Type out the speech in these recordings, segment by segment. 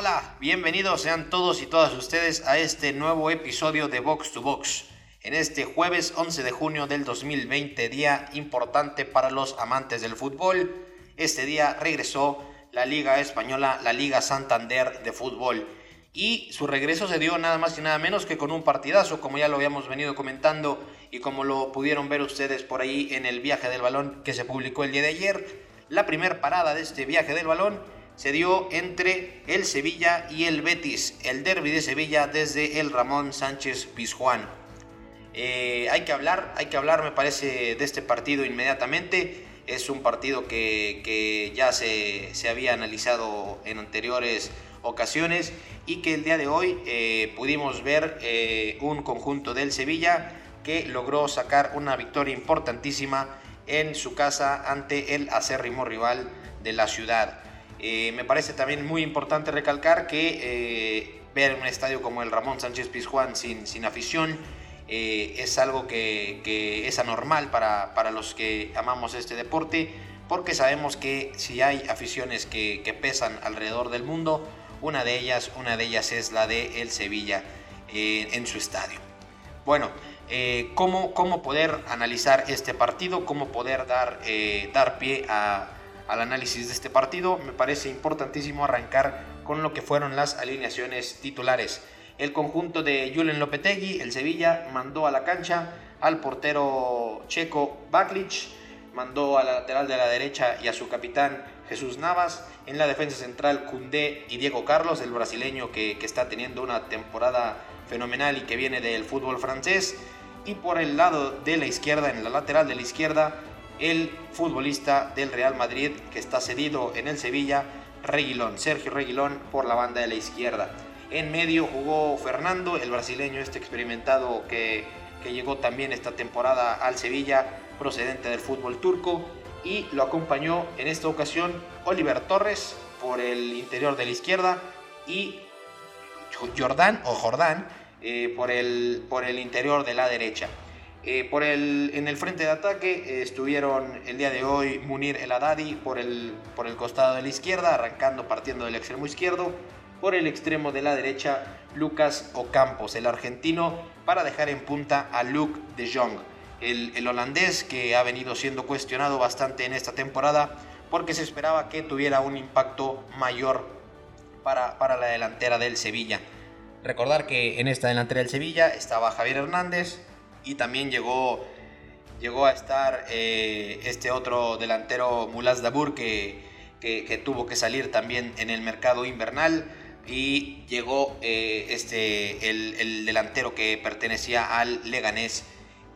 hola, bienvenidos sean todos y todas ustedes a este nuevo episodio de Box to Box. En este jueves 11 de junio del 2020, día importante para los amantes del fútbol, este día regresó la Liga Española, la Liga Santander de fútbol. Y su regreso se dio nada más y nada menos que con un partidazo, como ya lo habíamos venido comentando y como lo pudieron ver ustedes por ahí en el viaje del balón que se publicó el día de ayer. La primera parada de este viaje del balón se dio entre el Sevilla y el Betis, el derby de Sevilla desde el Ramón Sánchez Pizjuán. Eh, hay que hablar, hay que hablar, me parece, de este partido inmediatamente. Es un partido que, ya se, había analizado en anteriores ocasiones y que el día de hoy eh, pudimos ver eh, un conjunto del Sevilla que logró sacar una victoria importantísima en su casa ante el acérrimo rival de la ciudad. Eh, me parece también muy importante recalcar que eh, ver un estadio como el Ramón Sánchez Pizjuán sin, sin afición eh, es algo que, es anormal para, para, los que amamos este deporte, porque sabemos que si hay aficiones que, que pesan alrededor del mundo, una de ellas, una de ellas es la de el Sevilla en su estadio. Bueno, ¿cómo, ¿cómo, poder analizar este partido? ¿Cómo poder dar, dar pie a, al análisis de este partido, me parece importantísimo arrancar con lo que fueron las alineaciones titulares. El conjunto de Julen Lopetegui, el Sevilla, mandó a la cancha al portero checo Baklic, mandó a la lateral de la derecha y a su capitán Jesús Navas, en la defensa central Cundé y Diego Carlos, el brasileño que está teniendo una temporada fenomenal y que viene del fútbol francés, y por el lado de la izquierda, en la lateral de la izquierda, el futbolista del Real Madrid que está cedido en el Sevilla, Reguilón, Sergio Reguilón por la banda de la izquierda. En medio jugó Fernando, el brasileño este experimentado que, que llegó también esta temporada al Sevilla, procedente del fútbol turco, y lo acompañó en esta ocasión Oliver Torres por el interior de la izquierda y Jordán o Jordán eh, por, el, por el interior de la derecha. Eh, por el, en el frente de ataque eh, estuvieron el día de hoy Munir El Haddadi por el, por el costado de la izquierda, arrancando partiendo del extremo izquierdo. Por el extremo de la derecha, Lucas Ocampos, el argentino, para dejar en punta a Luke de Jong, el, el holandés que ha venido siendo cuestionado bastante en esta temporada porque se esperaba que tuviera un impacto mayor para, para la delantera del Sevilla. Recordar que en esta delantera del Sevilla estaba Javier Hernández, y también llegó, llegó a estar eh, este otro delantero Mulas Dabur que, que, tuvo que salir también en el mercado invernal y llegó eh, este, el, delantero que pertenecía al Leganés,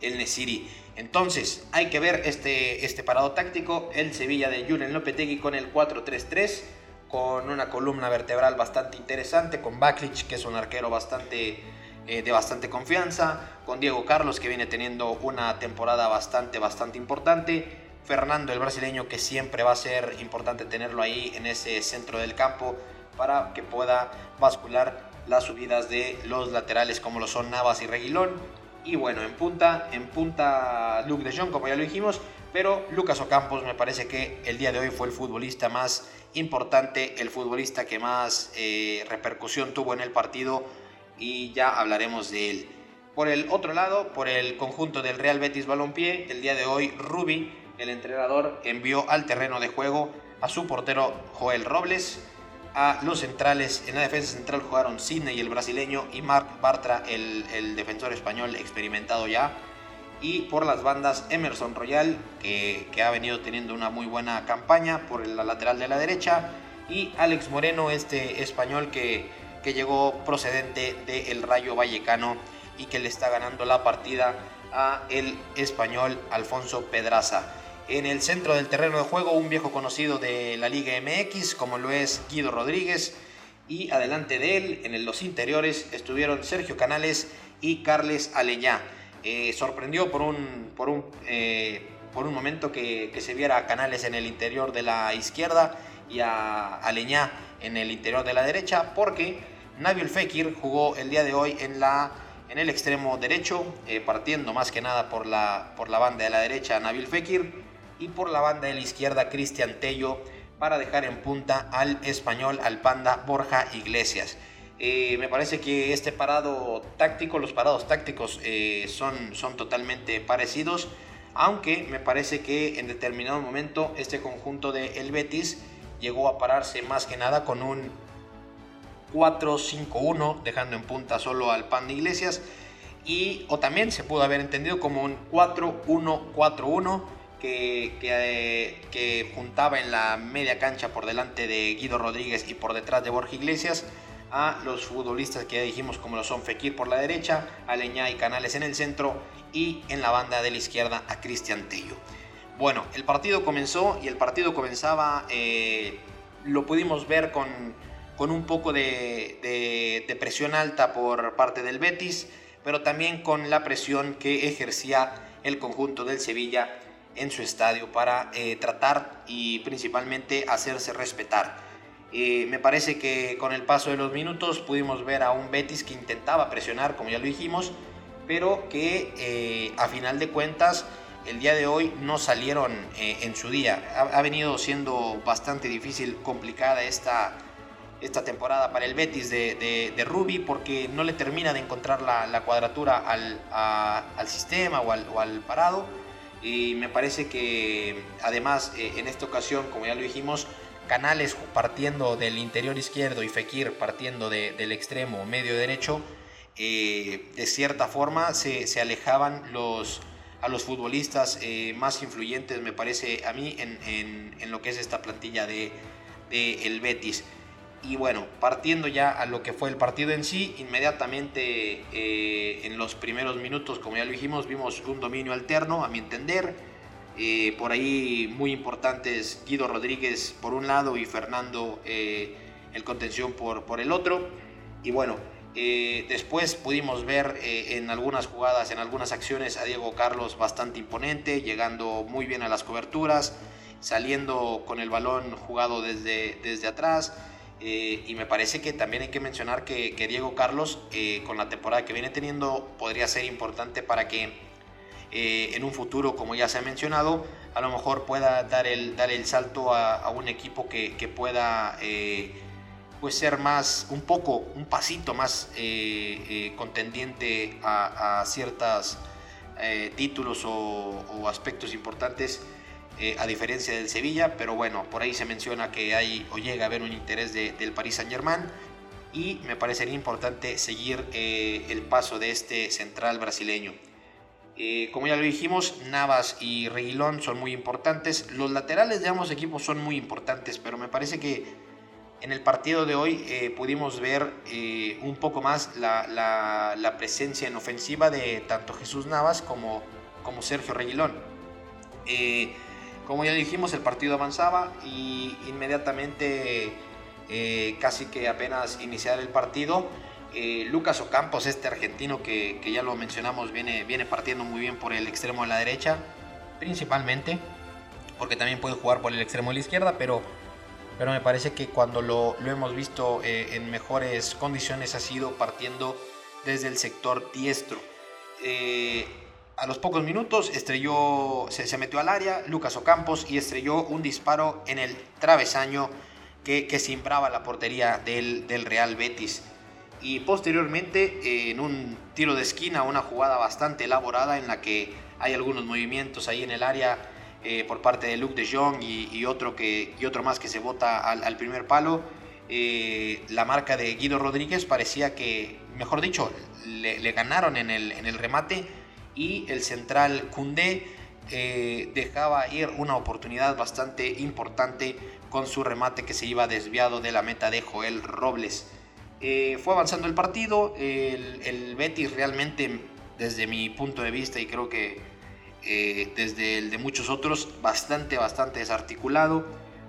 el Nesiri. Entonces, hay que ver este, este parado táctico, el Sevilla de Julen Lopetegui con el 4-3-3, con una columna vertebral bastante interesante, con Baklich, que es un arquero bastante eh, de bastante confianza, con Diego Carlos que viene teniendo una temporada bastante, bastante importante, Fernando el brasileño que siempre va a ser importante tenerlo ahí en ese centro del campo para que pueda bascular las subidas de los laterales como lo son Navas y Reguilón. Y bueno, en punta, en punta Luke de Jong, como ya lo dijimos, pero Lucas Ocampos me parece que el día de hoy fue el futbolista más importante, el futbolista que más eh, repercusión tuvo en el partido y ya hablaremos de él. Por el otro lado, por el conjunto del Real Betis Balompié, el día de hoy Rubi, el entrenador, envió al terreno de juego a su portero Joel Robles, a los centrales, en la defensa central jugaron Sidney el brasileño y Marc Bartra el, defensor español experimentado ya, y por las bandas Emerson Royal, que, que, ha venido teniendo una muy buena campaña por la lateral de la derecha, y Alex Moreno, este español que que llegó procedente del Rayo Vallecano y que le está ganando la partida a el español Alfonso Pedraza. En el centro del terreno de juego, un viejo conocido de la Liga MX, como lo es Guido Rodríguez, y adelante de él, en los interiores, estuvieron Sergio Canales y Carles Aleñá. Eh, sorprendió por un, por un, eh, por un momento que, que, se viera a Canales en el interior de la izquierda y a Aleñá en el interior de la derecha, porque Nabil Fekir jugó el día de hoy en, la, en el extremo derecho, eh, partiendo más que nada por la, por la banda de la derecha Nabil Fekir y por la banda de la izquierda Cristian Tello para dejar en punta al español, al panda Borja Iglesias. Eh, me parece que este parado táctico, los parados tácticos eh, son, son totalmente parecidos, aunque me parece que en determinado momento este conjunto de El Betis llegó a pararse más que nada con un 4-5-1, dejando en punta solo al Pan de Iglesias, y, o también se pudo haber entendido como un 4-1-4-1 que, que, que, juntaba en la media cancha por delante de Guido Rodríguez y por detrás de Borja Iglesias a los futbolistas que ya dijimos como lo son Fekir por la derecha, Aleñá y Canales en el centro y en la banda de la izquierda a Cristian Tello. Bueno, el partido comenzó y el partido comenzaba, eh, lo pudimos ver con, con un poco de, de, presión alta por parte del Betis, pero también con la presión que ejercía el conjunto del Sevilla en su estadio para eh, tratar y principalmente hacerse respetar. Eh, me parece que con el paso de los minutos pudimos ver a un Betis que intentaba presionar, como ya lo dijimos, pero que eh, a final de cuentas el día de hoy no salieron eh, en su día. Ha, venido siendo bastante difícil, complicada esta, esta temporada para el Betis de, de, Rubi porque no le termina de encontrar la, cuadratura al, al sistema o al, o al, parado. Y me parece que además en esta ocasión, como ya lo dijimos, Canales partiendo del interior izquierdo y Fekir partiendo del extremo medio derecho, eh, de cierta forma se, alejaban los, a los futbolistas eh, más influyentes, me parece a mí, en, lo que es esta plantilla de, el Betis. Y bueno, partiendo ya a lo que fue el partido en sí, inmediatamente eh, en los primeros minutos, como ya lo dijimos, vimos un dominio alterno, a mi entender eh, por ahí muy importantes Guido Rodríguez por un lado y Fernando eh, el contención por, por el otro. Y bueno, eh, después pudimos ver en algunas jugadas, en algunas acciones a Diego Carlos bastante imponente, llegando muy bien a las coberturas, saliendo con el balón jugado desde, desde atrás. Y me parece que también hay que mencionar que, Diego Carlos, con la temporada que viene teniendo, podría ser importante para que eh, en un futuro, como ya se ha mencionado, a lo mejor pueda dar el, dar el salto a, un equipo que, pueda eh, pues ser más, un poco, un pasito más eh, contendiente a, ciertos títulos o, aspectos importantes. A diferencia del Sevilla, pero bueno, por ahí se menciona que hay o llega a haber un interés del Paris Saint Germain y me parecería importante seguir el paso de este central brasileño. Eh, como ya lo dijimos, Navas y Reguilón son muy importantes. Los laterales de ambos equipos son muy importantes, pero me parece que en el partido de hoy eh, pudimos ver eh, un poco más la, presencia en ofensiva de tanto Jesús Navas como, como Sergio Reguilón. Como ya dijimos, el partido avanzaba y inmediatamente, casi que apenas iniciar el partido, eh, Lucas Ocampos, este argentino que, ya lo mencionamos, viene, viene partiendo muy bien por el extremo de la derecha, principalmente, porque también puede jugar por el extremo de la izquierda, pero, pero me parece que cuando lo, hemos visto eh, en mejores condiciones ha sido partiendo desde el sector diestro. Eh, a los pocos minutos estrelló, se, metió al área Lucas Ocampos y estrelló un disparo en el travesaño que, que simbraba la portería del, del Real Betis y posteriormente en un tiro de esquina, una jugada bastante elaborada en la que hay algunos movimientos ahí en el área eh, por parte de Luke de Jong y, otro, que, y otro más que se bota al, primer palo. Eh, la marca de Guido Rodríguez parecía que, mejor dicho, le, ganaron en el, en el, remate y el central Cundé dejaba ir una oportunidad bastante importante con su remate que se iba desviado de la meta de Joel Robles. Eh, fue avanzando el partido, el, Betis realmente desde mi punto de vista y creo que eh, desde el de muchos otros, bastante, bastante desarticulado.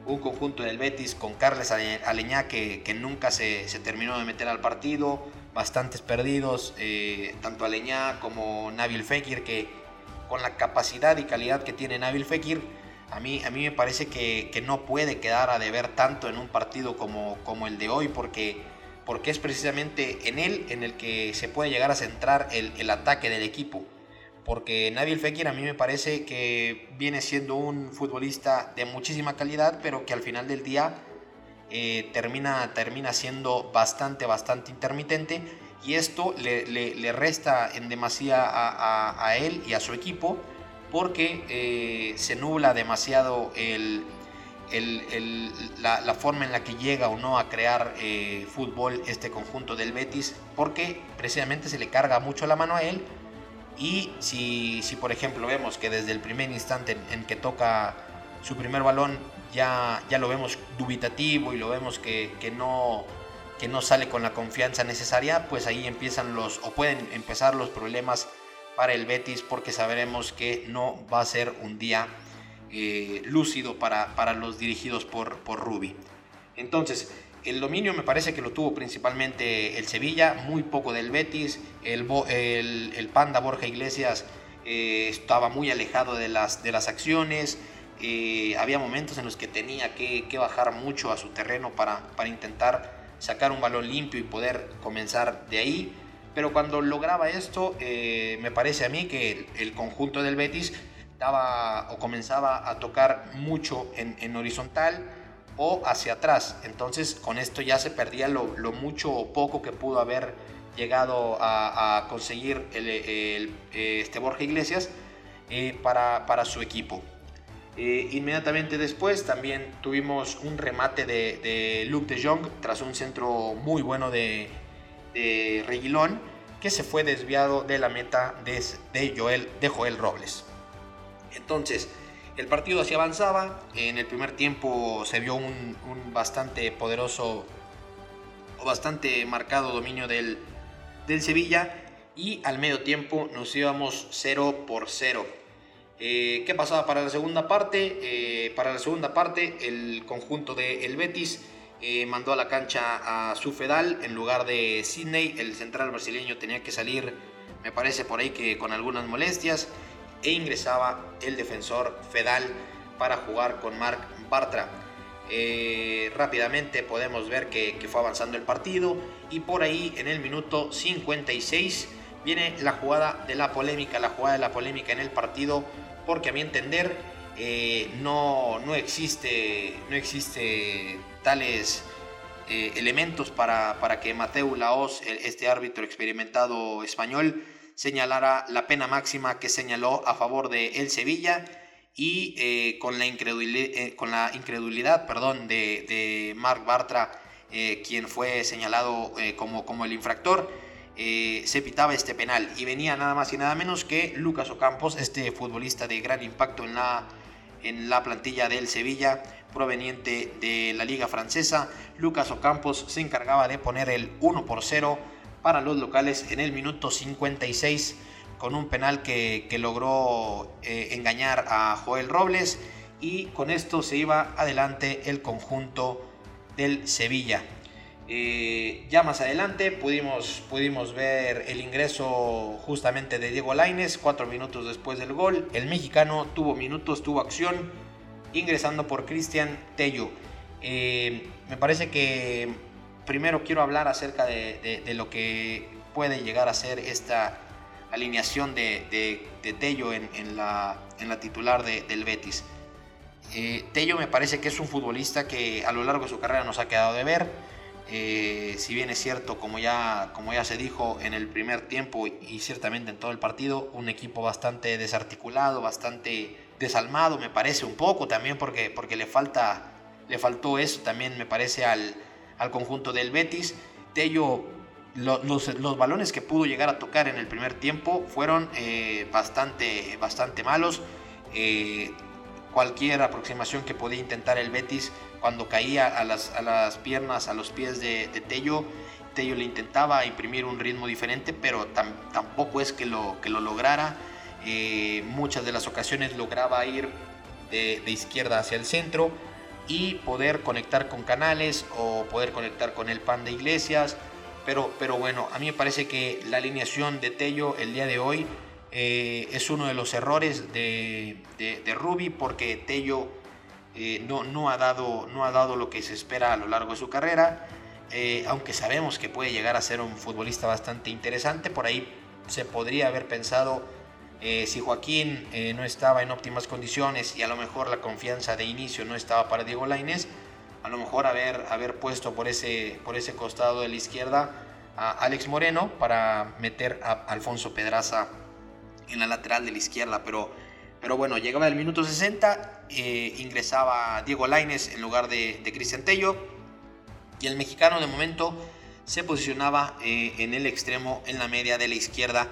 Un conjunto del Betis con Carles Aleñá que, que nunca se, se, terminó de meter al partido, bastantes perdidos, eh, tanto Aleñá como Nabil Fekir, que con la capacidad y calidad que tiene Nabil Fekir, a mí, a mí me parece que, que no puede quedar a deber tanto en un partido como, como el de hoy, porque porque es precisamente en él en el que se puede llegar a centrar el, ataque del equipo. Porque Nabil Fekir a mí me parece que viene siendo un futbolista de muchísima calidad, pero que al final del día eh, termina, termina siendo bastante, bastante intermitente. Y esto le, resta en demasía a, él y a su equipo porque eh, se nubla demasiado el, la, forma en la que llega o no a crear eh, fútbol este conjunto del Betis porque precisamente se le carga mucho la mano a él y si, si por ejemplo vemos que desde el primer instante en, que toca su primer balón ya, ya lo vemos dubitativo y lo vemos que, que, no, que no sale con la confianza necesaria, pues ahí empiezan los, o pueden empezar los problemas para el Betis porque sabremos que no va a ser un día eh, lúcido para, para, los dirigidos por, por. Entonces, el dominio me parece que lo tuvo principalmente el Sevilla, muy poco del Betis. El, el, Panda Borja Iglesias eh, estaba muy alejado de las, de las acciones. Eh, había momentos en los que tenía que, bajar mucho a su terreno para, para, intentar sacar un balón limpio y poder comenzar de ahí. Pero cuando lograba esto, eh, me parece a mí que el, conjunto del Betis daba o comenzaba a tocar mucho en horizontal o hacia atrás. Entonces con esto ya se perdía lo, mucho o poco que pudo haber llegado a, conseguir el, este Borja Iglesias eh, para, su equipo. Eh, inmediatamente después también tuvimos un remate de, Luke de Jong tras un centro muy bueno de, Reguilón que se fue desviado de la meta de, de, Joel, de Joel Robles. Entonces, el partido así avanzaba, en el primer tiempo se vio un, bastante poderoso o bastante marcado dominio del, Sevilla y al medio tiempo nos íbamos 0 por 0. Eh, ¿Qué pasaba para la segunda parte? Eh, para la segunda parte el conjunto de el Betis eh, mandó a la cancha a su Fedal en lugar de Sidney, el central brasileño tenía que salir, me parece por ahí que con algunas molestias e ingresaba el defensor Fedal para jugar con Marc Bartra. Eh, rápidamente podemos ver que, fue avanzando el partido y por ahí en el minuto 56 viene la jugada de la polémica, la jugada de la polémica en el partido, porque a mi entender eh, no, no, existe, no existe tales eh, elementos para, para, que Mateu Laos, este árbitro experimentado español, señalara la pena máxima que señaló a favor de el Sevilla y eh, con, la incredulidad, eh, con la incredulidad perdón, de, de Marc Bartra, eh, quien fue señalado como, como el infractor, se pitaba este penal y venía nada más y nada menos que Lucas Ocampos, este futbolista de gran impacto en la, en la plantilla del Sevilla, proveniente de la liga francesa. Lucas Ocampos se encargaba de poner el 1 por 0 para los locales en el minuto 56 con un penal que, logró eh, engañar a Joel Robles y con esto se iba adelante el conjunto del Sevilla. Eh, ya más adelante pudimos, pudimos ver el ingreso justamente de Diego Laines, cuatro minutos después del gol. El mexicano tuvo minutos, tuvo acción, ingresando por Cristian Tello. Eh, me parece que primero quiero hablar acerca de, lo que puede llegar a ser esta alineación de, Tello en, la, titular del Betis. Eh, Tello me parece que es un futbolista que a lo largo de su carrera nos ha quedado de ver. Eh, si bien es cierto, como ya, se dijo en el primer tiempo y ciertamente en todo el partido, un equipo bastante desarticulado, bastante desalmado, me parece un poco también porque, porque le, falta, le faltó eso también, me parece, al, al conjunto del Betis. Tello, los, balones que pudo llegar a tocar en el primer tiempo fueron eh, bastante, bastante malos. Eh, cualquier aproximación que podía intentar el Betis cuando caía a las, a las piernas, a los pies de, Tello, Tello le intentaba imprimir un ritmo diferente, pero tampoco es que lo, que lo lograra. Eh, muchas de las ocasiones lograba ir de izquierda hacia el centro y poder conectar con canales o poder conectar con el pan de iglesias. Pero, pero bueno, a mí me parece que la alineación de Tello el día de hoy eh, es uno de los errores de, de, Ruby porque Tello eh, no, no, ha dado, no ha dado lo que se espera a lo largo de su carrera. Eh, aunque sabemos que puede llegar a ser un futbolista bastante interesante, por ahí se podría haber pensado Eh, si Joaquín eh, no estaba en óptimas condiciones y a lo mejor la confianza de inicio no estaba para Diego Lainez, a lo mejor haber, haber puesto por ese, por ese costado de la izquierda a Alex Moreno para meter a Alfonso Pedraza en la lateral de la izquierda, pero, pero bueno, llegaba el minuto 60, eh, ingresaba Diego Lainez en lugar de, de Cristian Tello. Y el mexicano de momento se posicionaba en el extremo, en la media de la izquierda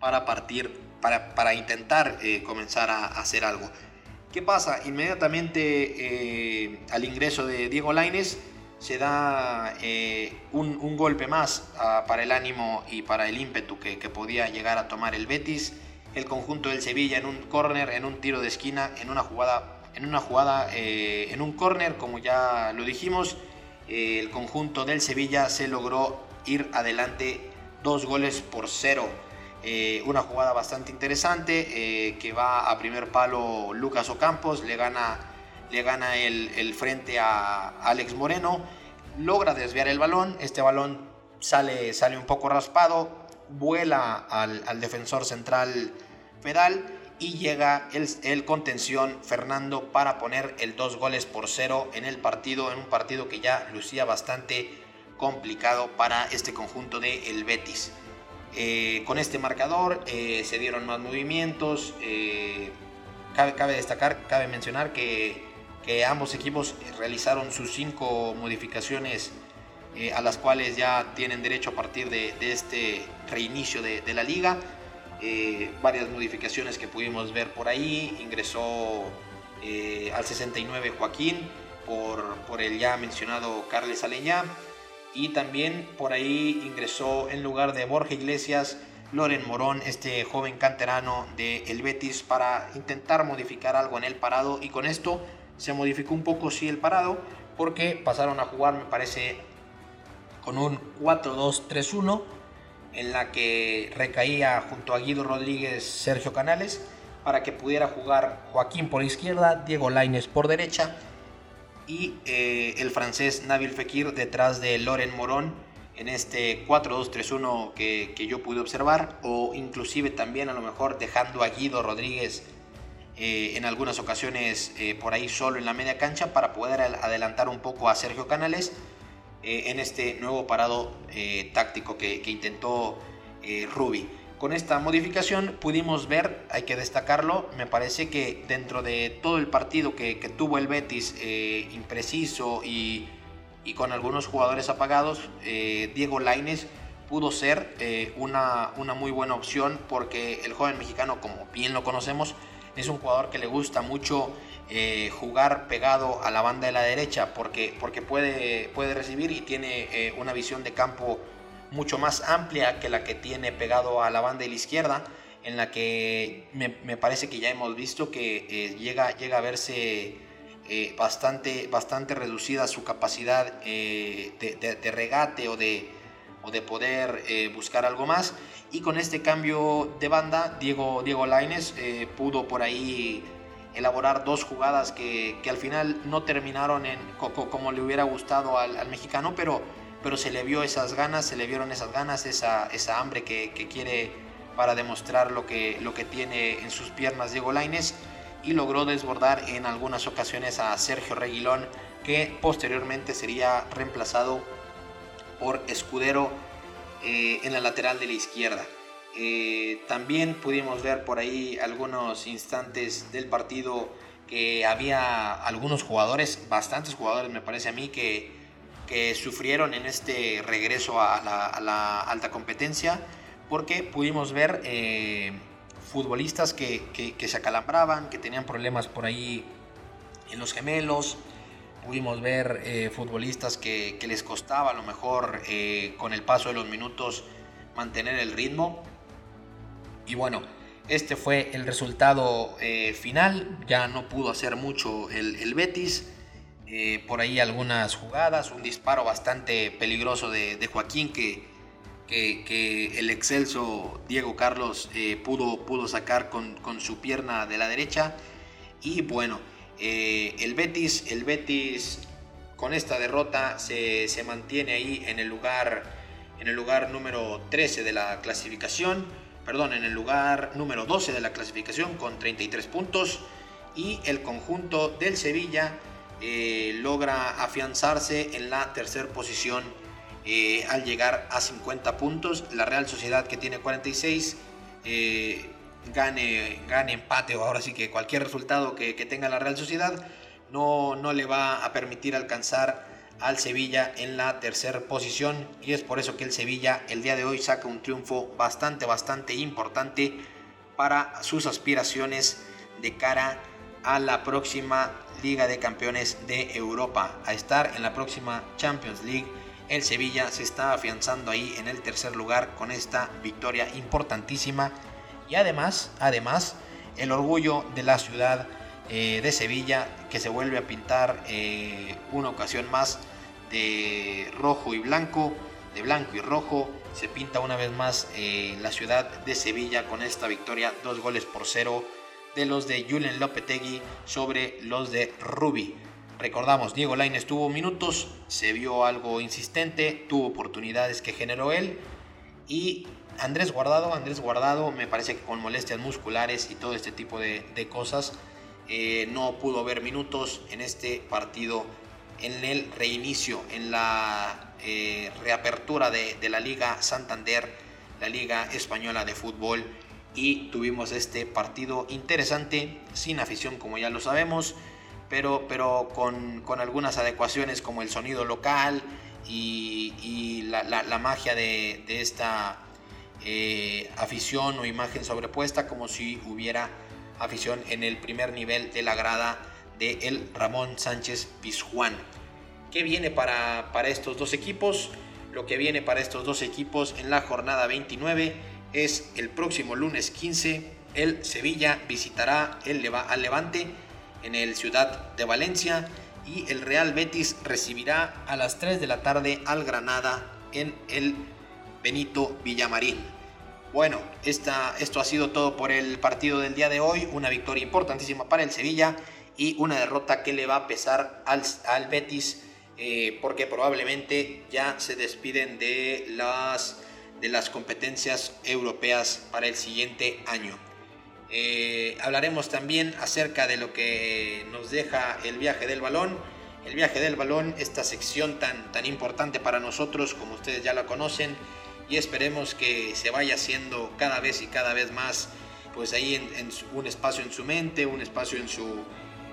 para partir para, intentar eh, comenzar a, hacer algo. ¿Qué pasa? Inmediatamente eh, al ingreso de Diego Laines se da eh, un, golpe más ah, para el ánimo y para el ímpetu que, podía llegar a tomar el Betis. El conjunto del Sevilla en un córner, en un tiro de esquina, en una jugada, en una jugada, en un córner, como ya lo dijimos, el conjunto del Sevilla se logró ir adelante dos goles por cero. Eh, una jugada bastante interesante eh, que va a primer palo Lucas Ocampos, le gana, le gana el, frente a Alex Moreno, logra desviar el balón, este balón sale, sale un poco raspado, vuela al, defensor central Fedal y llega el, el, contención Fernando para poner el dos goles por cero en el partido, en un partido que ya lucía bastante complicado para este conjunto de el Betis. Eh, con este marcador eh, se dieron más movimientos. Eh, cabe, destacar, cabe mencionar que, ambos equipos realizaron sus cinco modificaciones a las cuales ya tienen derecho a partir de, este reinicio de, la liga. varias modificaciones que pudimos ver por ahí. Ingresó al 69 Joaquín por, por el ya mencionado Carles Aleñá y también por ahí ingresó en lugar de Borja Iglesias Loren Morón, este joven canterano de El Betis, para intentar modificar algo en el parado. Y con esto se modificó un poco sí el parado porque pasaron a jugar me parece con un 4-2-3-1 en la que recaía junto a Guido Rodríguez Sergio Canales para que pudiera jugar Joaquín por izquierda, Diego Laines por derecha y eh, el francés Nabil Fekir detrás de Loren Morón en este 4-2-3-1 que, que, yo pude observar o inclusive también a lo mejor dejando a Guido Rodríguez eh, en algunas ocasiones eh, por ahí solo en la media cancha para poder adelantar un poco a Sergio Canales en este nuevo parado táctico que, que intentó Rubi. Con esta modificación pudimos ver, hay que destacarlo, me parece que dentro de todo el partido que, tuvo el Betis eh, impreciso y, con algunos jugadores apagados, eh, Diego Laines pudo ser eh, una, muy buena opción porque el joven mexicano, como bien lo conocemos, es un jugador que le gusta mucho jugar pegado a la banda de la derecha porque, puede recibir y tiene una visión de campo mucho más amplia que la que tiene pegado a la banda de la izquierda, en la que me, parece que ya hemos visto que eh, llega, llega a verse eh, bastante, bastante reducida su capacidad eh, de, regate o de, o de poder buscar algo más. Y con este cambio de banda, Diego, Diego Laines pudo por ahí elaborar dos jugadas que, al final no terminaron en, como le hubiera gustado al, al mexicano, pero pero se le vio esas ganas, se le vieron esas ganas, esa, esa hambre que, quiere para demostrar lo que, lo que tiene en sus piernas Diego Laines y logró desbordar en algunas ocasiones a Sergio Reguilón que posteriormente sería reemplazado por Escudero eh, en la lateral de la izquierda. Eh, también pudimos ver por ahí algunos instantes del partido que había algunos jugadores, bastantes jugadores me parece a mí, que que sufrieron en este regreso a la, alta competencia, porque pudimos ver eh, futbolistas que, se acalambraban, que tenían problemas por ahí en los gemelos, pudimos ver eh, futbolistas que, les costaba a lo mejor eh, con el paso de los minutos mantener el ritmo. Y bueno, este fue el resultado final, ya no pudo hacer mucho el, el Betis. Eh, por ahí algunas jugadas, un disparo bastante peligroso de, Joaquín que, que, el excelso Diego Carlos eh, pudo, pudo sacar con, su pierna de la derecha. Y bueno, eh, el, Betis, el Betis con esta derrota se, mantiene ahí en el, lugar, en el lugar número 13 de la clasificación perdón, en el lugar número 12 de la clasificación con 33 puntos y el conjunto del Sevilla eh, logra afianzarse en la tercera posición eh, al llegar a 50 puntos. La Real Sociedad que tiene 46 eh, gane, gane empate o ahora sí que cualquier resultado que, tenga la Real Sociedad no, no le va a permitir alcanzar al Sevilla en la tercera posición y es por eso que el Sevilla el día de hoy saca un triunfo bastante bastante importante para sus aspiraciones de cara a la próxima Liga de Campeones de Europa, a estar en la próxima Champions League. El Sevilla se está afianzando ahí en el tercer lugar con esta victoria importantísima y además, además, el orgullo de la ciudad eh, de Sevilla que se vuelve a pintar eh, una ocasión más de rojo y blanco, de blanco y rojo. Se pinta una vez más eh, la ciudad de Sevilla con esta victoria, dos goles por cero de los de Julen Lopetegui sobre los de Rubi. Recordamos, Diego Lainez tuvo minutos, se vio algo insistente, tuvo oportunidades que generó él y Andrés Guardado, Andrés Guardado me parece que con molestias musculares y todo este tipo de, cosas eh, no pudo ver minutos en este partido, en el reinicio, en la eh, reapertura de, de la Liga Santander, la Liga Española de Fútbol y tuvimos este partido interesante, sin afición como ya lo sabemos, pero, pero con, con algunas adecuaciones como el sonido local y, la, la, magia de, de esta eh, afición o imagen sobrepuesta como si hubiera afición en el primer nivel de la grada de el Ramón Sánchez Pizjuán. ¿Qué viene para, para estos dos equipos? Lo que viene para estos dos equipos en la jornada 29 es el próximo lunes 15. El Sevilla visitará el al Levante en el Ciudad de Valencia y el Real Betis recibirá a las 3 de la tarde al Granada en el Benito Villamarín. Bueno, esta, esto ha sido todo por el partido del día de hoy. Una victoria importantísima para el Sevilla y una derrota que le va a pesar al, al Betis eh, porque probablemente ya se despiden de las de las competencias europeas para el siguiente año. Eh, hablaremos también acerca de lo que nos deja el viaje del balón. El viaje del balón, esta sección tan, tan importante para nosotros, como ustedes ya la conocen, y esperemos que se vaya haciendo cada vez y cada vez más, pues ahí en, un espacio en su mente, un espacio en su,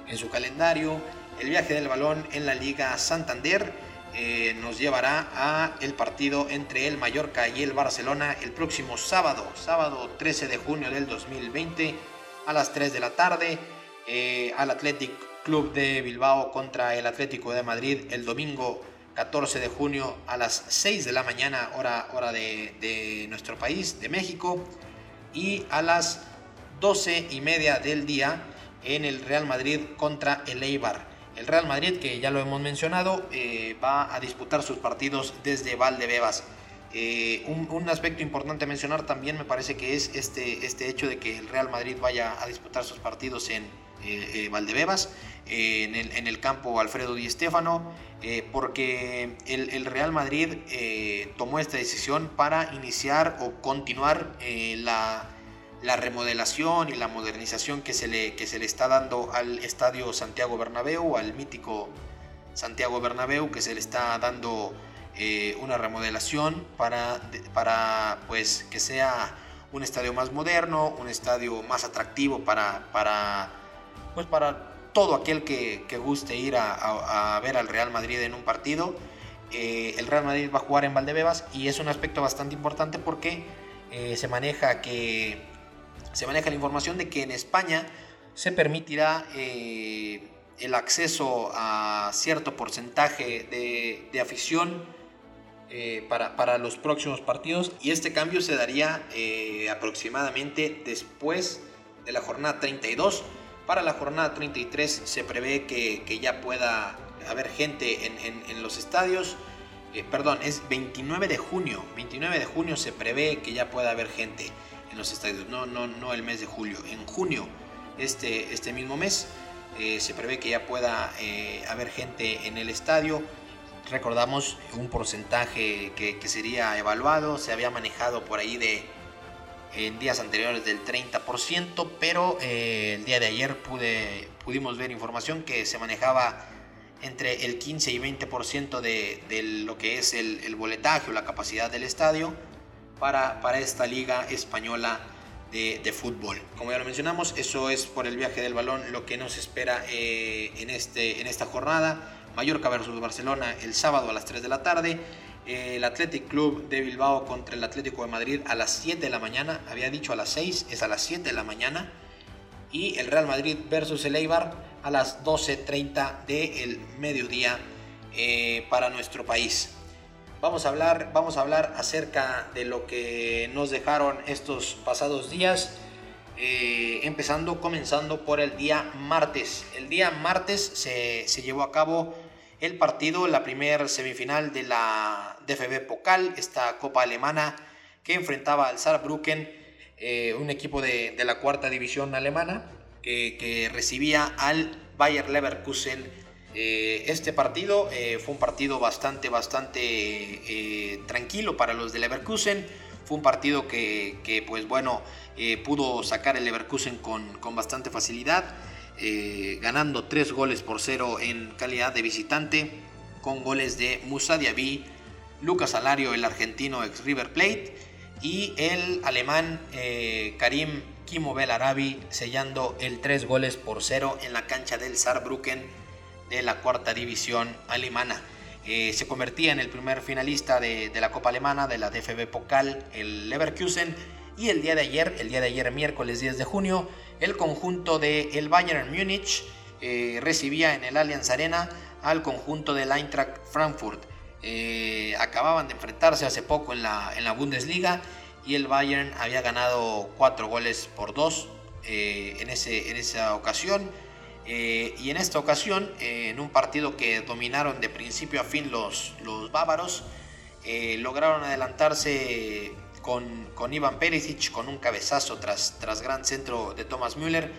en su calendario. El viaje del balón en la Liga Santander eh, nos llevará a el partido entre el Mallorca y el Barcelona el próximo sábado, sábado 13 de junio del 2020 a las 3 de la tarde, eh, al Athletic Club de Bilbao contra el Atlético de Madrid el domingo 14 de junio a las 6 de la mañana, hora, hora de, de nuestro país, de México, y a las 12 y media del día en el Real Madrid contra el Eibar. El Real Madrid, que ya lo hemos mencionado, eh, va a disputar sus partidos desde Valdebebas. Eh, un, aspecto importante a mencionar también me parece que es este, este hecho de que el Real Madrid vaya a disputar sus partidos en eh, Valdebebas, en el, campo Alfredo Di Stéfano, porque el, el, Real Madrid tomó esta decisión para iniciar o continuar la la remodelación y la modernización que se le, que se le está dando al estadio Santiago Bernabéu, al mítico Santiago Bernabéu, que se le está dando eh, una remodelación para, para pues, que sea un estadio más moderno, un estadio más atractivo para, para, pues, para todo aquel que, guste ir a, ver al Real Madrid en un partido. Eh, el Real Madrid va a jugar en Valdebebas y es un aspecto bastante importante porque eh, se maneja que se maneja la información de que en España se permitirá eh, el acceso a cierto porcentaje de, afición eh, para, los próximos partidos y este cambio se daría eh, aproximadamente después de la jornada 32. Para la jornada 33 se prevé que, ya pueda haber gente en, en los estadios. perdón, es 29 de junio. 29 de junio se prevé que ya pueda haber gente en los estadios, no, el mes de julio, en junio, este, este mismo mes, eh, se prevé que ya pueda eh, haber gente en el estadio. Recordamos un porcentaje que, sería evaluado, se había manejado por ahí de en días anteriores del 30%, pero eh, el día de ayer pude, pudimos ver información que se manejaba entre el 15 y 20% de, de, lo que es el, el, boletaje o la capacidad del estadio para, para esta liga española de, de, fútbol. Como ya lo mencionamos, eso es por el viaje del balón lo que nos espera eh, en, este, en esta jornada. Mallorca versus Barcelona el sábado a las 3 de la tarde el Athletic Club de Bilbao contra el Atlético de Madrid a las 7 de la mañana. Había dicho a las 6, es a las 7 de la mañana. Y el Real Madrid versus el Eibar a las 12.30 del mediodía eh, para nuestro país. Vamos a, hablar, vamos a hablar acerca de lo que nos dejaron estos pasados días. Eh, empezando, comenzando por el día martes. El día martes se, se llevó a cabo el partido, la primera semifinal de la DFB Pokal, esta copa alemana que enfrentaba al Saarbrücken, eh, un equipo de, la cuarta división alemana que, recibía al Bayer Leverkusen. Eh, este partido eh, fue un partido bastante, bastante tranquilo para los de Leverkusen. Fue un partido que, pues bueno, pudo sacar el Leverkusen con, con bastante facilidad. Eh, ganando 3 goles por 0 en calidad de visitante, con goles de Musa Diaby, Lucas Alario, el argentino ex River Plate, y el alemán eh, Karim Kimo Arabi sellando el 3 goles por 0 en la cancha del Saarbrücken de la cuarta división alemana. Eh, se convertía en el primer finalista de, de, la Copa Alemana de la DFB Pokal, el Leverkusen, y el día de ayer, el día de ayer miércoles 10 de junio, el conjunto del el Bayern Múnich eh, recibía en el Allianz Arena al conjunto del Eintracht Frankfurt. Eh, acababan de enfrentarse hace poco en la, en la Bundesliga y el Bayern había ganado cuatro goles por dos eh, en, ese, en esa ocasión. Y en esta ocasión, en un partido que dominaron de principio a fin los, los bávaros, lograron adelantarse con, con Ivan Perisic, con un cabezazo tras, tras gran centro de Thomas Müller,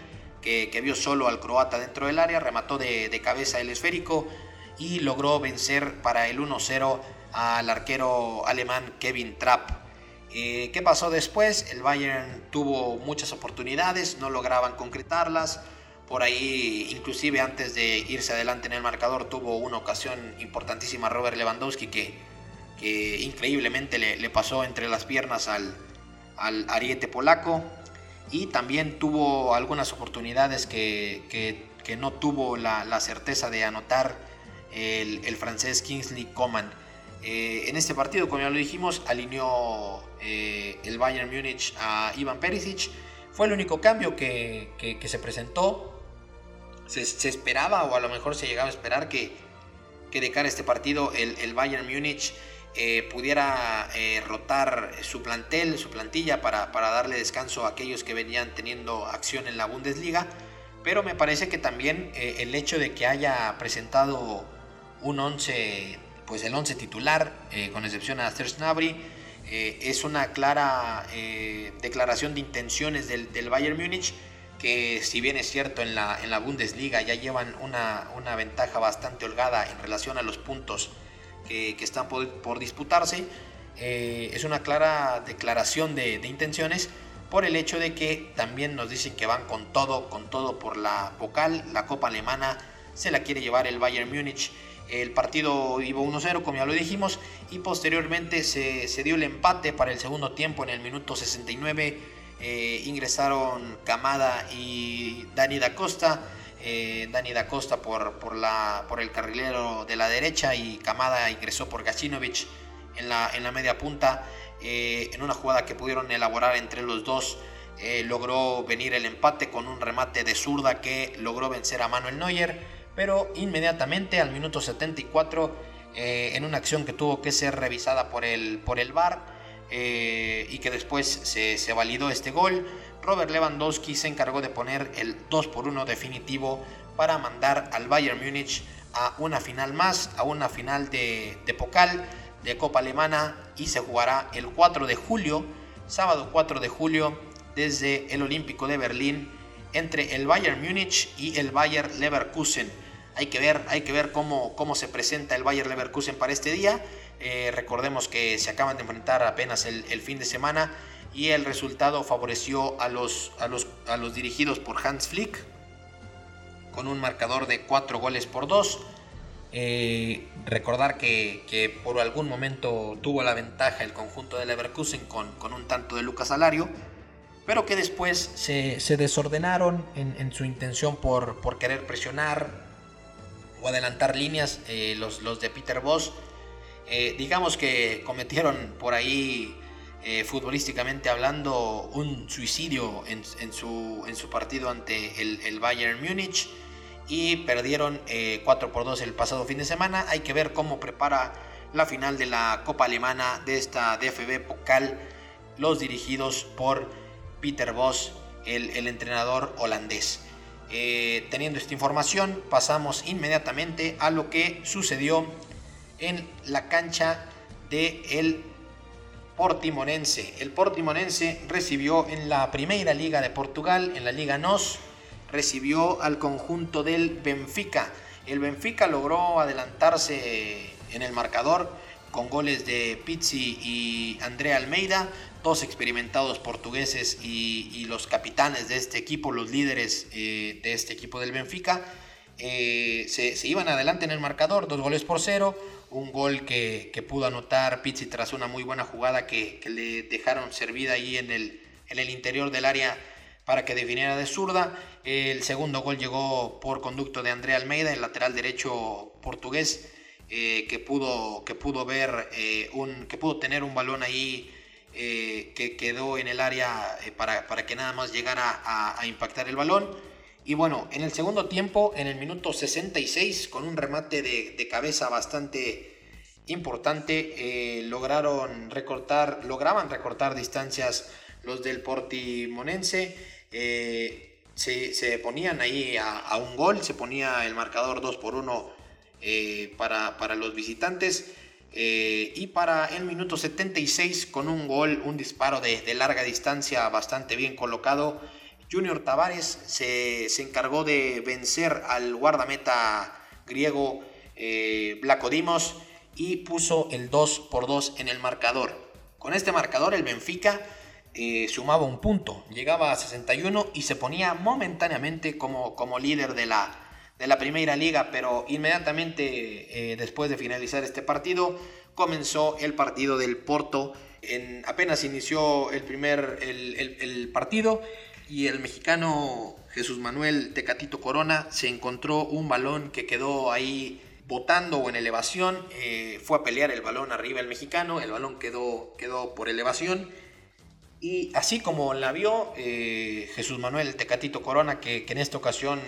que, vio solo al croata dentro del área, remató de, cabeza el esférico y logró vencer para el 1-0 al arquero alemán Kevin Trapp. Eh, ¿Qué pasó después? El Bayern tuvo muchas oportunidades, no lograban concretarlas. Por ahí, inclusive antes de irse adelante en el marcador, tuvo una ocasión importantísima Robert Lewandowski que, que increíblemente le, pasó entre las piernas al, al, ariete polaco y también tuvo algunas oportunidades que, no tuvo la, certeza de anotar el, francés Kingsley Coman. Eh, en este partido, como ya lo dijimos, alineó eh, el Bayern Múnich a Ivan Perisic. Fue el único cambio que, se presentó. Se, esperaba, o a lo mejor se llegaba a esperar, que, que de cara a este partido el, el Bayern Múnich eh, pudiera eh, rotar su plantel, su plantilla para, darle descanso a aquellos que venían teniendo acción en la Bundesliga. Pero me parece que también eh, el hecho de que haya presentado un 11, pues el 11 titular, con excepción a Serge Gnabry, es una clara declaración de intenciones del, Bayern Múnich que si bien es cierto en la, en la Bundesliga ya llevan una, una ventaja bastante holgada en relación a los puntos que, están por, disputarse. Eh, es una clara declaración de, intenciones por el hecho de que también nos dicen que van con todo, con todo por la vocal, la Copa Alemana se la quiere llevar el Bayern Múnich. El partido iba 1-0, como ya lo dijimos, y posteriormente se, dio el empate para el segundo tiempo en el minuto 69. Eh, ingresaron Camada y Dani da Costa eh, Dani da Costa por, por, la, por el carrilero de la derecha y Camada ingresó por Gacinovic en la, en la media punta. Eh, en una jugada que pudieron elaborar entre los dos, logró venir el empate con un remate de zurda que logró vencer a Manuel Neuer, pero inmediatamente al minuto 74, en una acción que tuvo que ser revisada por el, por el VAR y que después se, se validó este gol, Robert Lewandowski se encargó de poner el 2 por 1 definitivo para mandar al Bayern Múnich a una final más, a una final de, de Pokal, de Copa Alemana y se jugará el 4 de julio, sábado 4 de julio, desde el Olímpico de Berlín entre el Bayern Múnich y el Bayern Leverkusen. Hay que ver, hay que ver cómo, cómo se presenta el Bayern Leverkusen para este día. Eh, recordemos que se acaban de enfrentar apenas el, fin de semana y el resultado favoreció a los, a los, a los dirigidos por Hans Flick con un marcador de 4 goles por 2. Eh, recordar que, por algún momento tuvo la ventaja el conjunto de Leverkusen con, con un tanto de Lucas Alario, pero que después se, desordenaron en, su intención por, por, querer presionar o adelantar líneas eh, los, los, de Peter Boss. Eh, digamos que cometieron por ahí futbolísticamente hablando un suicidio en, su, en su partido ante el, el Bayern Múnich y perdieron 4 eh, por 2 el pasado fin de semana. Hay que ver cómo prepara la final de la Copa Alemana de esta DFB Pokal los dirigidos por Peter Voss, el, entrenador holandés. Eh, teniendo esta información, pasamos inmediatamente a lo que sucedió en la cancha de Portimonense. El Portimonense recibió en la Primera Liga de Portugal, en la Liga NOS, recibió al conjunto del Benfica. El Benfica logró adelantarse en el marcador con goles de Pizzi y Andrea Almeida, dos experimentados portugueses y, los capitanes de este equipo, los líderes eh, de este equipo del Benfica. Eh, se, iban adelante en el marcador, dos goles por cero, un gol que, pudo anotar Pizzi tras una muy buena jugada que, le dejaron servida ahí en el, interior del área para que definiera de zurda. El segundo gol llegó por conducto de André Almeida, el lateral derecho portugués, eh, que, pudo, que pudo ver un, que pudo tener un balón ahí eh, que quedó en el área para, para, que nada más llegara a, impactar el balón. Y bueno, en el segundo tiempo, en el minuto 66, con un remate de, de cabeza bastante importante, lograron recortar, lograban recortar distancias los del Portimonense. Eh, se, ponían ahí a, un gol, se ponía el marcador 2 por 1 eh, para, para, los visitantes. Eh, y para el minuto 76, con un gol, un disparo de, larga distancia bastante bien colocado, Junior Tavares se, encargó de vencer al guardameta griego Blaco Dimos y puso el 2 por 2 en el marcador. Con este marcador, el Benfica eh, sumaba un punto, llegaba a 61 y se ponía momentáneamente como, como líder de la, de la primera liga, pero inmediatamente eh, después de finalizar este partido comenzó el partido del Porto. En, apenas inició el primer el, partido y el mexicano Jesús Manuel Tecatito Corona se encontró un balón que quedó ahí botando o en elevación, eh, fue a pelear el balón arriba el mexicano, el balón quedó, quedó por elevación y así como la vio eh, Jesús Manuel Tecatito Corona, que, en esta ocasión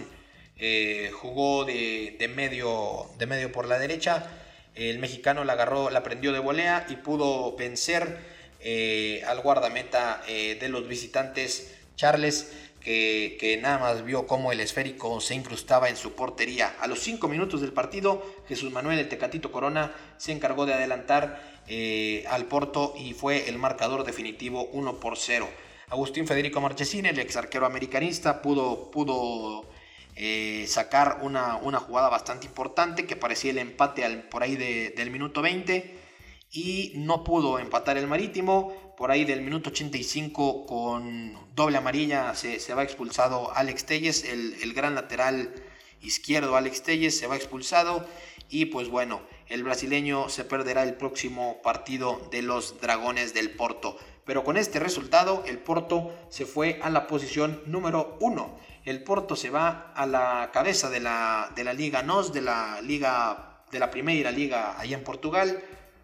eh, jugó de, medio, de medio por la derecha, el mexicano la agarró, la prendió de volea y pudo vencer eh, al guardameta de los visitantes, Charles, que, que, nada más vio cómo el esférico se incrustaba en su portería. A los cinco minutos del partido, Jesús Manuel el Tecatito Corona se encargó de adelantar eh, al Porto y fue el marcador definitivo 1 por 0. Agustín Federico Marchesín, el ex arquero americanista, pudo, pudo eh, sacar una, una, jugada bastante importante que parecía el empate por ahí del minuto 20 y no pudo empatar el marítimo. Por ahí del minuto 85 con doble amarilla se, se va expulsado Alex Telles, el, el gran lateral izquierdo Alex Telles se va expulsado y pues bueno, el brasileño se perderá el próximo partido de los Dragones del Porto. Pero con este resultado, el Porto se fue a la posición número uno. El Porto se va a la cabeza de la, de la Liga NOS, de la Liga de la Primera Liga allá en Portugal,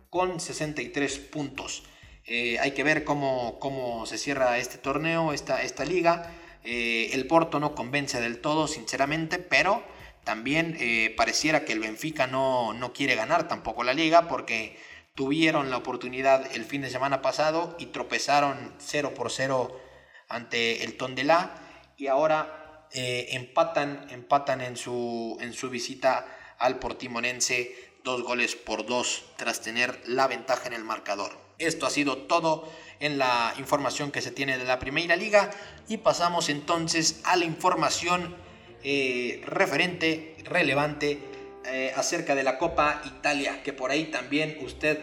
con 63 puntos. Eh, hay que ver cómo, cómo, se cierra este torneo, esta, esta liga. Eh, el Porto no convence del todo, sinceramente, pero también eh, pareciera que el Benfica no, no quiere ganar tampoco la liga porque tuvieron la oportunidad el fin de semana pasado y tropezaron 0 por 0 ante el Tondela y ahora eh, empatan, empatan en, su, en su visita al Portimonense dos goles por dos tras tener la ventaja en el marcador. Esto ha sido todo en la información que se tiene de la Primera Liga y pasamos entonces a la información eh, referente, relevante eh, acerca de la Copa Italia, que por ahí también usted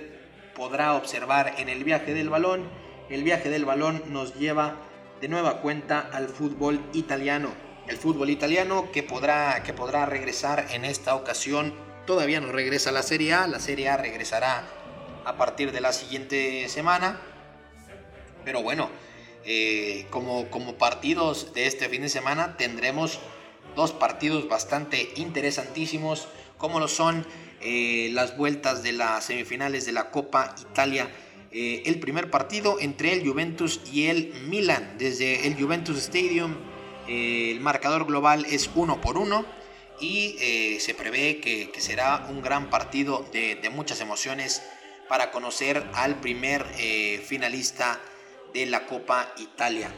podrá observar en el viaje del balón el viaje del balón nos lleva de nueva cuenta al fútbol italiano. El fútbol italiano que podrá, que podrá regresar en esta ocasión. Todavía no regresa a la Serie A. La Serie A regresará a partir de la siguiente semana. Pero bueno, eh, como, como partidos de este fin de semana tendremos dos partidos bastante interesantísimos como lo son eh, las vueltas de las semifinales de la Copa Italia. Eh, el primer partido entre el Juventus y el Milan desde el Juventus Stadium. El marcador global es uno por uno y se prevé que, será un gran partido de, muchas emociones para conocer al primer finalista de la Copa Italia.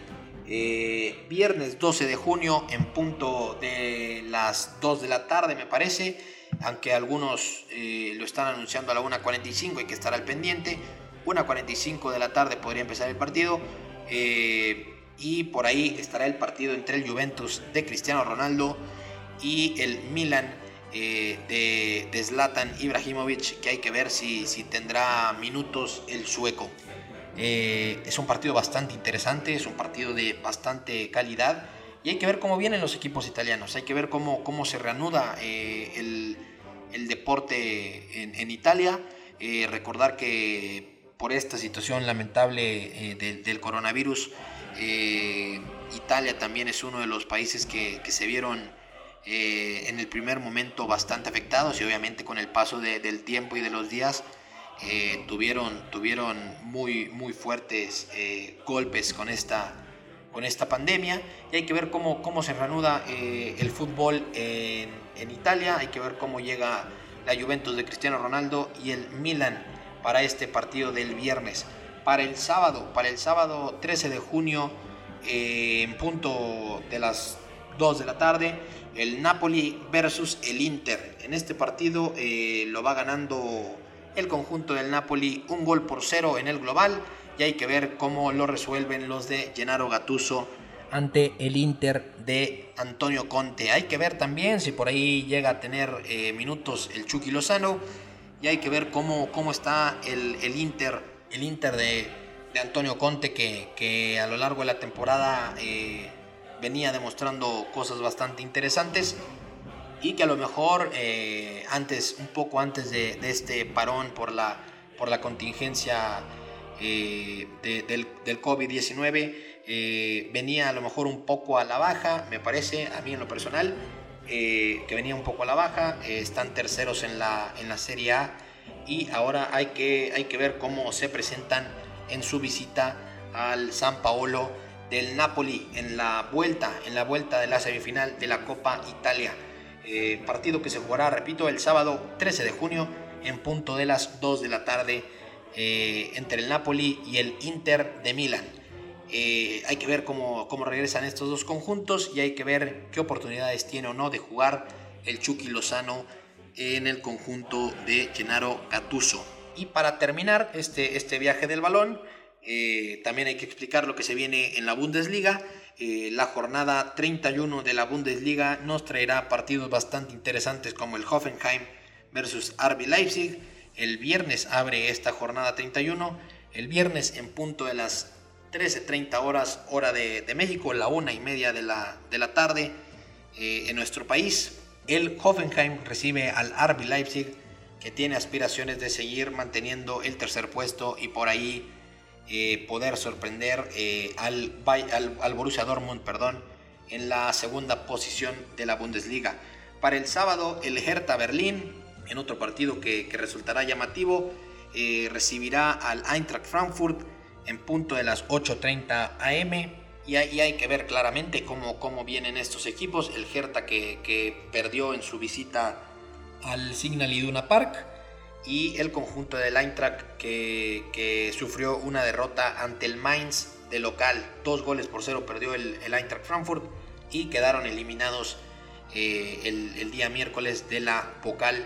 Eh, viernes 12 de junio en punto de las 2 de la tarde me parece, aunque algunos eh, lo están anunciando a la 1.45, hay que estar al pendiente. 1.45 de la tarde podría empezar el partido. Eh, y por ahí estará el partido entre el Juventus de Cristiano Ronaldo y el Milan de, de Zlatan Ibrahimovic, que hay que ver si, si tendrá minutos el sueco. Eh, es un partido bastante interesante, es un partido de bastante calidad y hay que ver cómo vienen los equipos italianos, hay que ver cómo, cómo se reanuda eh, el, el, deporte en, Italia. Eh, recordar que por esta situación lamentable del coronavirus, Italia también es uno de los países que, se vieron en el primer momento bastante afectados y obviamente con el paso del tiempo y de los días eh, tuvieron, tuvieron muy, muy fuertes eh, golpes con esta, con esta pandemia y hay que ver cómo, cómo se reanuda eh, el fútbol en, en, Italia, hay que ver cómo llega la Juventus de Cristiano Ronaldo y el Milan para este partido del viernes. Para el sábado, para el sábado 13 de junio, en punto de las 2 de la tarde, el Napoli versus el Inter. En este partido lo va ganando el conjunto del Napoli un gol por cero en el global y hay que ver cómo lo resuelven los de Gennaro Gattuso ante el Inter de Antonio Conte. Hay que ver también si por ahí llega a tener eh, minutos el Chucky Lozano y hay que ver cómo, cómo está el, Inter, el Inter de, Antonio Conte que, a lo largo de la temporada eh, venía demostrando cosas bastante interesantes y que a lo mejor eh, antes, un poco antes de, este parón por la, por la contingencia eh, del, del COVID-19, eh, venía a lo mejor un poco a la baja, me parece, a mí en lo personal, que venía un poco a la baja, están terceros en la, en la Serie A y ahora hay que, hay que ver cómo se presentan en su visita al San Paolo del Napoli en la vuelta, en la vuelta de la semifinal de la Copa Italia. Eh, partido que se jugará, repito, el sábado 13 de junio en punto de las 2 de la tarde eh, entre el Napoli y el Inter de Milán. Eh, hay que ver cómo, cómo, regresan estos dos conjuntos y hay que ver qué oportunidades tiene o no de jugar el Chucky Lozano en el conjunto de Gennaro Gattuso. Y para terminar este, este viaje del balón, también hay que explicar lo que se viene en la Bundesliga. Eh, la jornada 31 de la Bundesliga nos traerá partidos bastante interesantes como el Hoffenheim versus RB Leipzig. El viernes abre esta jornada 31. El viernes en punto de las 13.30 horas hora de, México, la una y media de la, de la tarde eh, en nuestro país. El Hoffenheim recibe al RB Leipzig que tiene aspiraciones de seguir manteniendo el tercer puesto y por ahí eh, poder sorprender eh, al, al, Borussia Dortmund perdón, en la segunda posición de la Bundesliga. Para el sábado, el Hertha Berlín, en otro partido que, resultará llamativo, eh, recibirá al Eintracht Frankfurt en punto de las 8.30 am. Y hay que ver claramente cómo, vienen estos equipos. El Hertha que, perdió en su visita al Signal Iduna Park y el conjunto del Eintracht que, que, sufrió una derrota ante el Mainz de local. Dos goles por cero perdió el, el Eintracht Frankfurt y quedaron eliminados eh, el, día miércoles de la vocal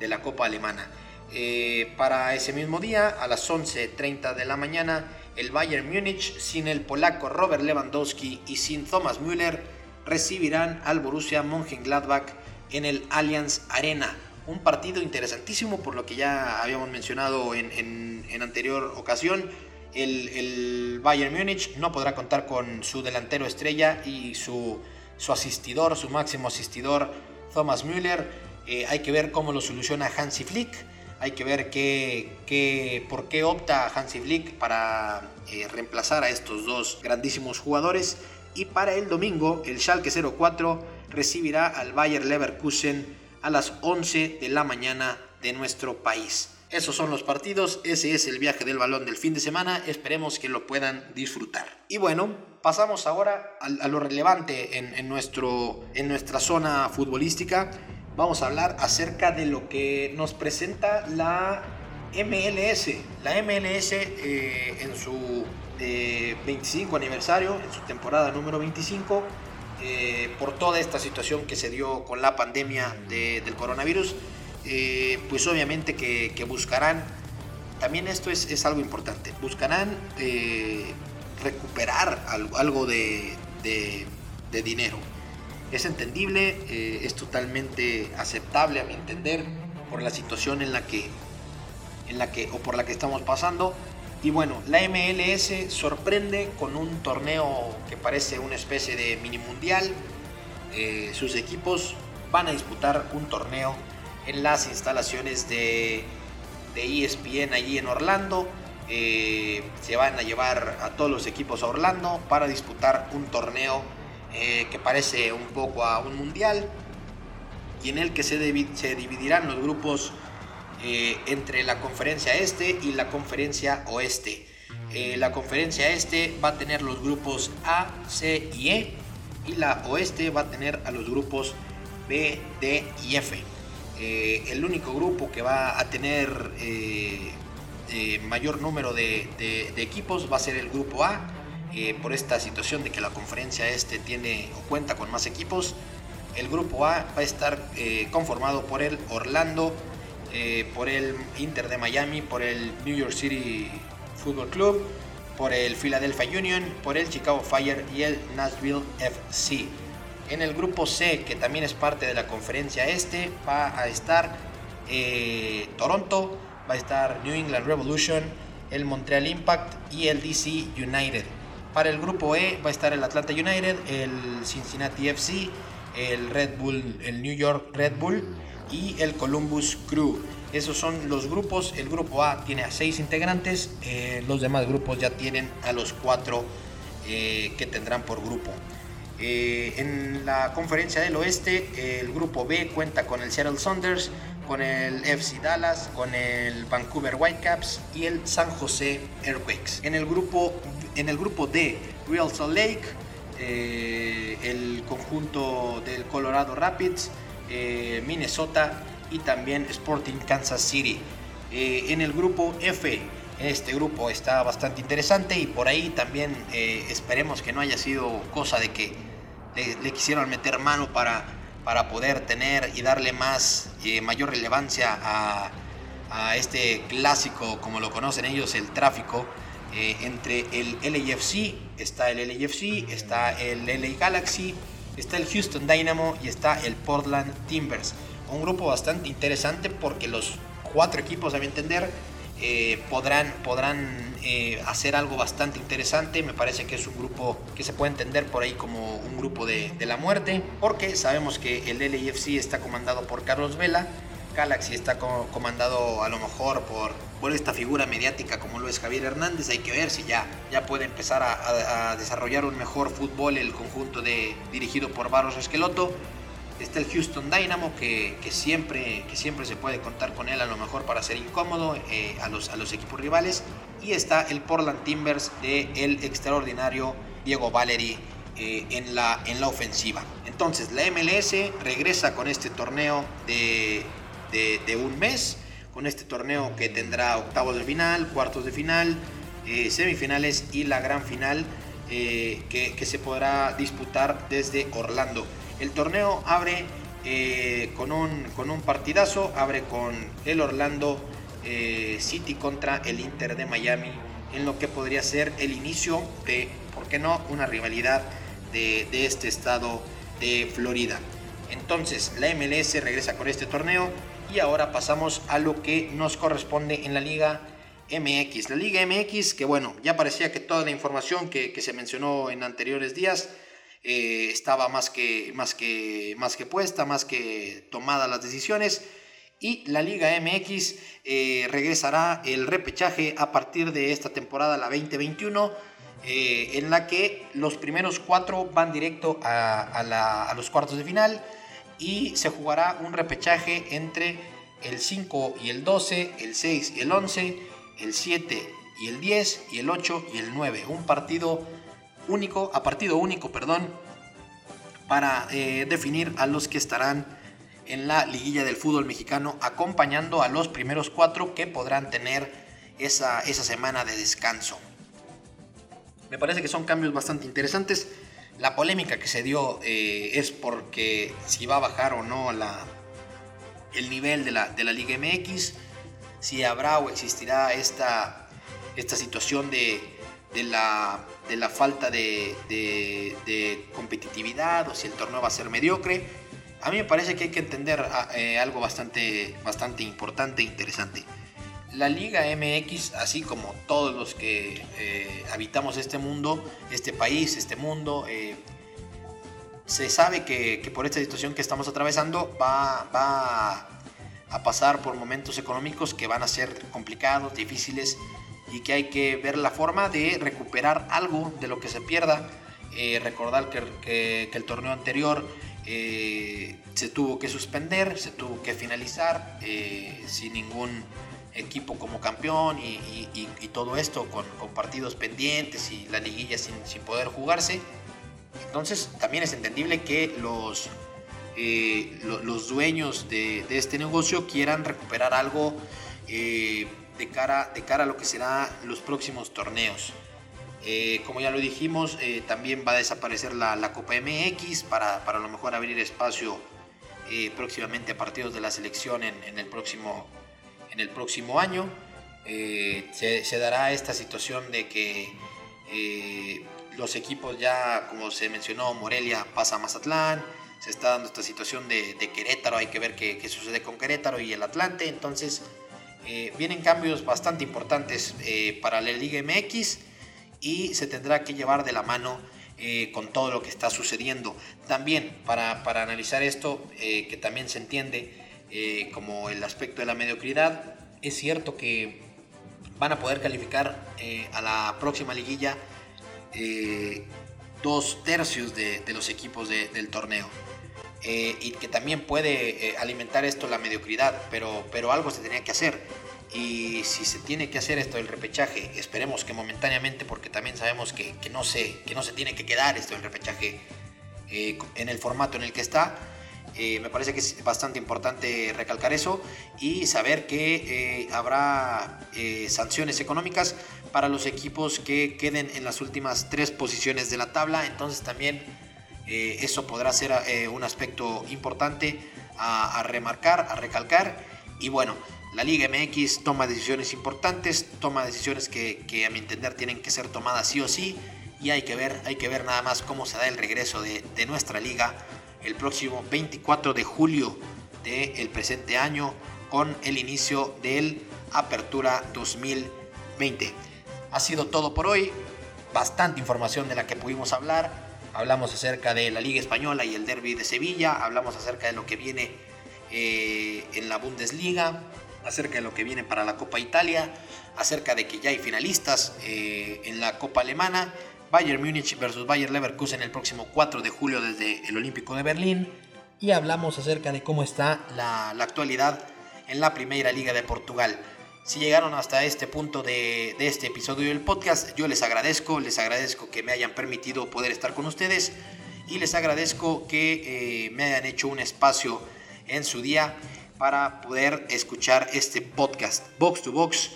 de la Copa Alemana. Eh, para ese mismo día, a las 11.30 de la mañana, el Bayern Múnich, sin el polaco Robert Lewandowski y sin Thomas Müller, recibirán al Borussia Mönchengladbach en el Allianz Arena un partido interesantísimo por lo que ya habíamos mencionado en, anterior ocasión. el, Bayern Múnich no podrá contar con su delantero estrella y su, su asistidor, su máximo asistidor, Thomas Müller. Eh, hay que ver cómo lo soluciona Hansi Flick. Hay que ver qué, por qué opta Hansi Flick para eh, reemplazar a estos dos grandísimos jugadores. Y para el domingo, el Schalke 04 recibirá al Bayer Leverkusen a las 11 de la mañana de nuestro país. Esos son los partidos, ese es el viaje del balón del fin de semana, esperemos que lo puedan disfrutar. Y bueno, pasamos ahora a, lo relevante en, nuestro, en nuestra zona futbolística. Vamos a hablar acerca de lo que nos presenta la MLS. La MLS eh, en su 25 eh, aniversario, en su temporada número 25, eh, por toda esta situación que se dio con la pandemia del coronavirus, pues obviamente que, buscarán, también esto es, algo importante, buscarán recuperar algo, de, dinero. Es entendible, eh, es totalmente aceptable a mi entender por la situación en la que, en la que o por la que estamos pasando. Y bueno, la MLS sorprende con un torneo que parece una especie de mini mundial. sus equipos van a disputar un torneo en las instalaciones de, de ESPN allí en Orlando. Eh, se van a llevar a todos los equipos a Orlando para disputar un torneo eh, que parece un poco a un mundial y en el que se, dividirán los grupos eh, entre la conferencia este y la conferencia oeste. la conferencia este va a tener los grupos A, C y E y la oeste va a tener a los grupos B, D y F. Eh, el único grupo que va a tener eh, eh, mayor número de, equipos va a ser el grupo A, por esta situación de que la conferencia este tiene o cuenta con más equipos. El grupo A va a estar conformado por el Orlando, por el Inter de Miami, por el New York City Football Club, por el Philadelphia Union, por el Chicago Fire y el Nashville FC. En el grupo C, que también es parte de la conferencia este, va a estar eh, Toronto, va a estar New England Revolution, el Montreal Impact y el DC United. Para el grupo E va a estar el Atlanta United, el Cincinnati FC, el Red Bull, el New York Red Bull y el Columbus Crew. Esos son los grupos. El grupo A tiene a seis integrantes, eh, los demás grupos ya tienen a los cuatro eh, que tendrán por grupo. Eh, en la conferencia del oeste, el grupo B cuenta con el Seattle Saunders, con el FC Dallas, con el Vancouver Whitecaps y el San José Earthquakes. En el grupo, en el grupo D, Real Salt Lake, eh, el conjunto del Colorado Rapids, eh, Minnesota y también Sporting Kansas City. en el grupo F, este grupo está bastante interesante y por ahí también eh, esperemos que no haya sido cosa de que le, quisieron meter mano para, para poder tener y darle más eh, mayor relevancia a, este clásico, como lo conocen ellos, el tráfico eh, entre el LAFC, está el LAFC, está el LA Galaxy, está el Houston Dynamo y está el Portland Timbers. Un grupo bastante interesante porque los cuatro equipos, a mi entender, eh, podrán, podrán eh, hacer algo bastante interesante. Me parece que es un grupo que se puede entender por ahí como un grupo de, la muerte, porque sabemos que el LAFC está comandado por Carlos Vela. Galaxy está comandado a lo mejor por, por esta figura mediática como lo es Javier Hernández. Hay que ver si ya, ya puede empezar a, desarrollar un mejor fútbol el conjunto de, dirigido por Barros Esqueloto. Está el Houston Dynamo, que, siempre, que siempre se puede contar con él a lo mejor para ser incómodo eh, a, los, a los equipos rivales. Y está el Portland Timbers de el extraordinario Diego Valeri eh, en, la, en la ofensiva. Entonces la MLS regresa con este torneo de, un mes, con este torneo que tendrá octavos de final, cuartos de final, eh, semifinales y la gran final que, que se podrá disputar desde Orlando. El torneo abre eh, con, un, con un partidazo, abre con el Orlando eh, City contra el Inter de Miami, en lo que podría ser el inicio de, ¿por qué no?, una rivalidad de, este estado de Florida. Entonces, la MLS regresa con este torneo y ahora pasamos a lo que nos corresponde en la liga MX. La Liga MX, que bueno, ya parecía que toda la información que, se mencionó en anteriores días eh, estaba más que, más, que, más que puesta, más que tomada las decisiones. Y la Liga MX eh, regresará el repechaje a partir de esta temporada, la 2021, eh, en la que los primeros cuatro van directo a los cuartos de final y se jugará un repechaje entre el 5 y el 12, el 6 y el 11, el 7 y el 10 y el 8 y el 9. Un partido único, a partido único, perdón, para eh, definir a los que estarán en la liguilla del fútbol mexicano, acompañando a los primeros cuatro que podrán tener esa, esa semana de descanso. Me parece que son cambios bastante interesantes. La polémica que se dio eh, es porque si va a bajar o no la, el nivel de la, de la Liga MX, si habrá o existirá esta, esta situación de, de, la, de la falta de, competitividad o si el torneo va a ser mediocre. A mí me parece que hay que entender ah, eh, algo bastante, bastante importante e interesante. La Liga MX, así como todos los que eh, habitamos este mundo, este país, este mundo, eh, se sabe que, por esta situación que estamos atravesando va, va, a pasar por momentos económicos que van a ser complicados, difíciles y que hay que ver la forma de recuperar algo de lo que se pierda. Eh, recordar que, el torneo anterior se tuvo que suspender, se tuvo que finalizar sin ningún equipo como campeón y, todo esto con, partidos pendientes y la liguilla sin, poder jugarse. Entonces también es entendible que los, eh, los dueños de, este negocio quieran recuperar algo eh, de, cara, de cara a lo que será los próximos torneos. Eh, como ya lo dijimos, también va a desaparecer la, Copa MX para, para, a lo mejor abrir espacio próximamente a partidos de la selección en, en el próximo en el próximo año. Eh, se, dará esta situación de que eh, los equipos ya, como se mencionó, Morelia pasa a Mazatlán, se está dando esta situación de, Querétaro, hay que ver qué, sucede con Querétaro y el Atlante, entonces eh, vienen cambios bastante importantes para la Liga MX y se tendrá que llevar de la mano con todo lo que está sucediendo. También para, para analizar esto, que también se entiende, eh, como el aspecto de la mediocridad. Es cierto que van a poder calificar eh, a la próxima liguilla eh, dos tercios de, los equipos del torneo. y que también puede alimentar esto la mediocridad, pero, pero algo se tenía que hacer. Y si se tiene que hacer esto del repechaje, esperemos que momentáneamente, porque también sabemos que, que no, se, que no se tiene que quedar esto del repechaje en el formato en el que está, eh, me parece que es bastante importante recalcar eso y saber que eh, habrá eh, sanciones económicas para los equipos que queden en las últimas tres posiciones de la tabla. Entonces también eso podrá ser un aspecto importante a, remarcar, a recalcar. Y bueno, la Liga MX toma decisiones importantes, toma decisiones que, a mi entender tienen que ser tomadas sí o sí. Y hay que ver, hay que ver nada más cómo se da el regreso de, de nuestra liga el próximo 24 de julio del presente año con el inicio del Apertura 2020. Ha sido todo por hoy, bastante información de la que pudimos hablar. Hablamos acerca de la Liga Española y el Derby de Sevilla, hablamos acerca de lo que viene eh, en la Bundesliga, acerca de lo que viene para la Copa Italia, acerca de que ya hay finalistas eh, en la Copa Alemana Bayern Múnich versus Bayern Leverkusen el próximo 4 de julio desde el Olímpico de Berlín. Y hablamos acerca de cómo está la, actualidad en la Primera Liga de Portugal. Si llegaron hasta este punto de, este episodio del podcast, yo les agradezco, les agradezco que me hayan permitido poder estar con ustedes y les agradezco que eh, me hayan hecho un espacio en su día para poder escuchar este podcast Box to Box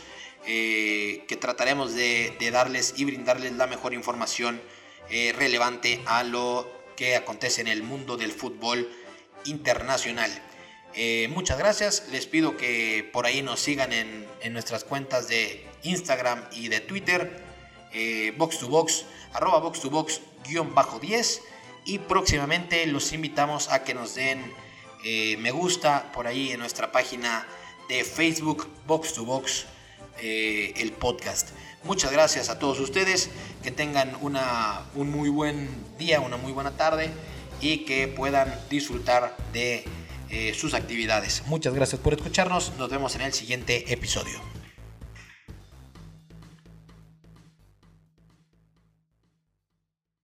eh, que trataremos de, darles y brindarles la mejor información eh, relevante a lo que acontece en el mundo del fútbol internacional. Eh, muchas gracias, les pido que por ahí nos sigan en, nuestras cuentas de Instagram y de Twitter, box to box, arroba box to box guion bajo 10 y próximamente los invitamos a que nos den me gusta por ahí en nuestra página de Facebook box to box eh, el podcast. Muchas gracias a todos ustedes, que tengan una, un muy buen día, una muy buena tarde y que puedan disfrutar de eh, sus actividades. Muchas gracias por escucharnos, nos vemos en el siguiente episodio.